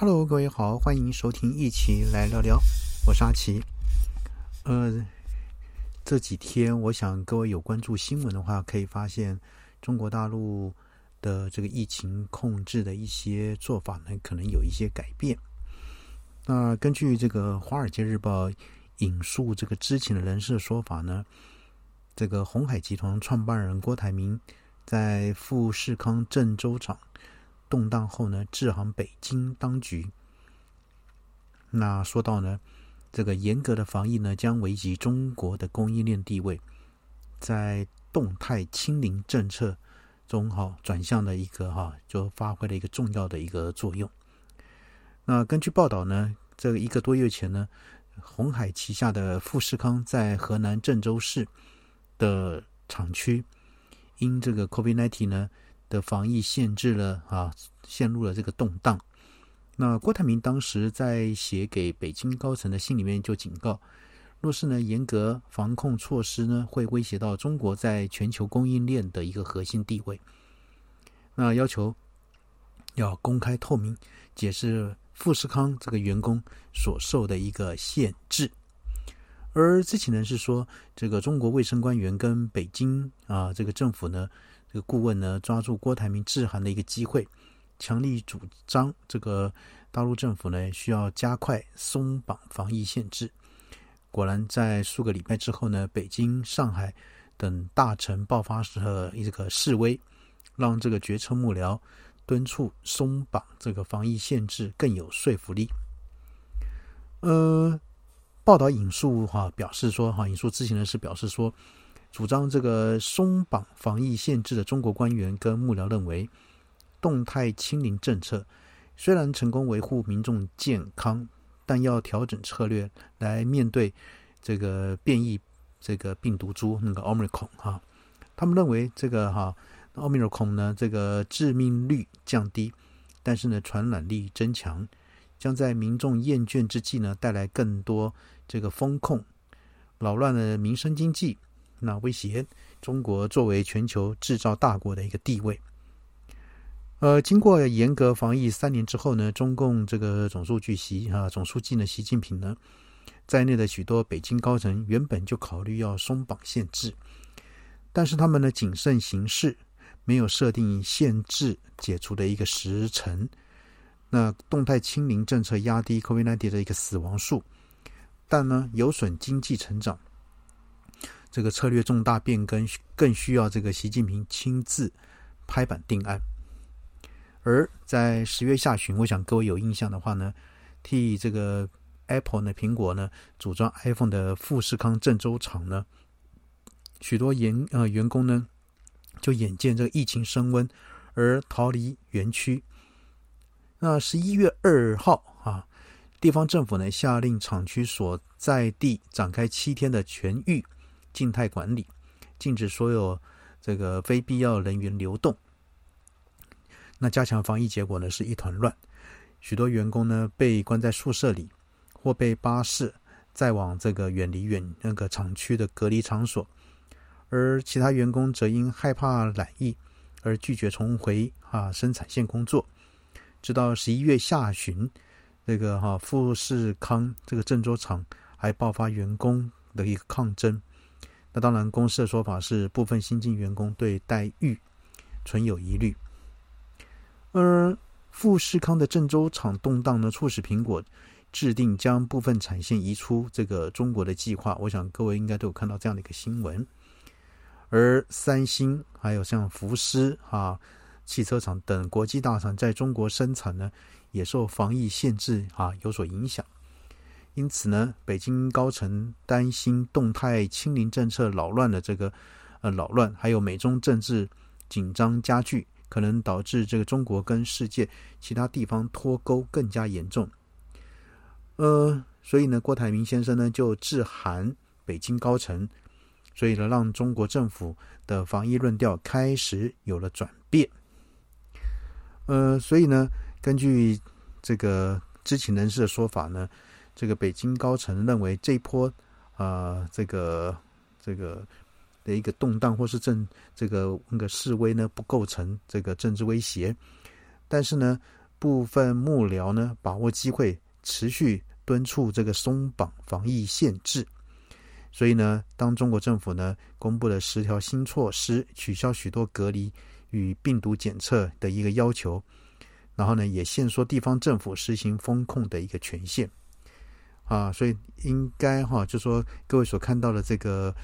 Hello，各位好，欢迎收听，一起来聊聊。我是阿奇。呃，这几天我想各位有关注新闻的话，可以发现中国大陆的这个疫情控制的一些做法呢，可能有一些改变。那根据这个《华尔街日报》引述这个知情的人士的说法呢，这个红海集团创办人郭台铭在富士康郑州厂。动荡后呢，致函北京当局。那说到呢，这个严格的防疫呢，将危及中国的供应链地位，在动态清零政策中哈转向的一个哈，就发挥了一个重要的一个作用。那根据报道呢，这一个多月前呢，红海旗下的富士康在河南郑州市的厂区，因这个 COVID-19 呢。的防疫限制了啊，陷入了这个动荡。那郭台铭当时在写给北京高层的信里面就警告，若是呢严格防控措施呢，会威胁到中国在全球供应链的一个核心地位。那要求要公开透明解释富士康这个员工所受的一个限制。而知情人士说，这个中国卫生官员跟北京啊这个政府呢。这个顾问呢，抓住郭台铭致函的一个机会，强力主张这个大陆政府呢需要加快松绑防疫限制。果然，在数个礼拜之后呢，北京、上海等大城爆发了一个示威，让这个决策幕僚敦促松绑这个防疫限制更有说服力。呃，报道引述哈表示说哈，引述知情人士表示说。主张这个松绑防疫限制的中国官员跟幕僚认为，动态清零政策虽然成功维护民众健康，但要调整策略来面对这个变异这个病毒株那个奥密克戎哈。他们认为这个哈奥密克戎呢，这个致命率降低，但是呢传染力增强，将在民众厌倦之际呢带来更多这个风控，扰乱了民生经济。那威胁中国作为全球制造大国的一个地位。呃，经过严格防疫三年之后呢，中共这个总书记习啊，总书记呢，习近平呢，在内的许多北京高层原本就考虑要松绑限制，但是他们呢谨慎行事，没有设定限制解除的一个时程。那动态清零政策压低 COVID-19 的一个死亡数，但呢有损经济成长。这个策略重大变更，更需要这个习近平亲自拍板定案。而在十月下旬，我想各位有印象的话呢，替这个 Apple 呢，苹果呢，组装 iPhone 的富士康郑州厂呢，许多员呃员工呢，就眼见这个疫情升温而逃离园区。那十一月二号啊，地方政府呢下令厂区所在地展开七天的全域。静态管理，禁止所有这个非必要人员流动。那加强防疫结果呢是一团乱，许多员工呢被关在宿舍里，或被巴士载往这个远离远那个厂区的隔离场所，而其他员工则因害怕染疫而拒绝重回啊生产线工作。直到十一月下旬，这个哈富士康这个郑州厂还爆发员工的一个抗争。那当然，公司的说法是部分新进员工对待遇存有疑虑。而富士康的郑州厂动荡呢，促使苹果制定将部分产线移出这个中国的计划。我想各位应该都有看到这样的一个新闻。而三星还有像福斯啊汽车厂等国际大厂在中国生产呢，也受防疫限制啊有所影响。因此呢，北京高层担心动态清零政策扰乱的这个呃扰乱，还有美中政治紧张加剧，可能导致这个中国跟世界其他地方脱钩更加严重。呃，所以呢，郭台铭先生呢就致函北京高层，所以呢，让中国政府的防疫论调开始有了转变。呃，所以呢，根据这个知情人士的说法呢。这个北京高层认为这一波啊，这个这个的一个动荡或是政这个那个示威呢，不构成这个政治威胁。但是呢，部分幕僚呢把握机会，持续敦促这个松绑防疫限制。所以呢，当中国政府呢公布了十条新措施，取消许多隔离与病毒检测的一个要求，然后呢也限缩地方政府实行风控的一个权限。啊，所以应该哈，就说各位所看到的这个，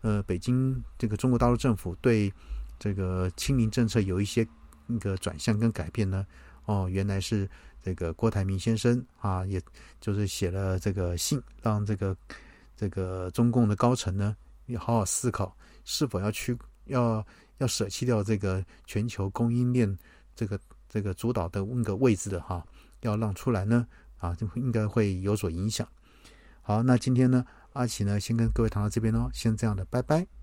呃，北京这个中国大陆政府对这个清零政策有一些那个转向跟改变呢。哦，原来是这个郭台铭先生啊，也就是写了这个信，让这个这个中共的高层呢，要好好思考是否要去要要舍弃掉这个全球供应链这个这个主导的那个位置的哈，要让出来呢。啊，就应该会有所影响。好，那今天呢，阿奇呢，先跟各位谈到这边喽，先这样的，拜拜。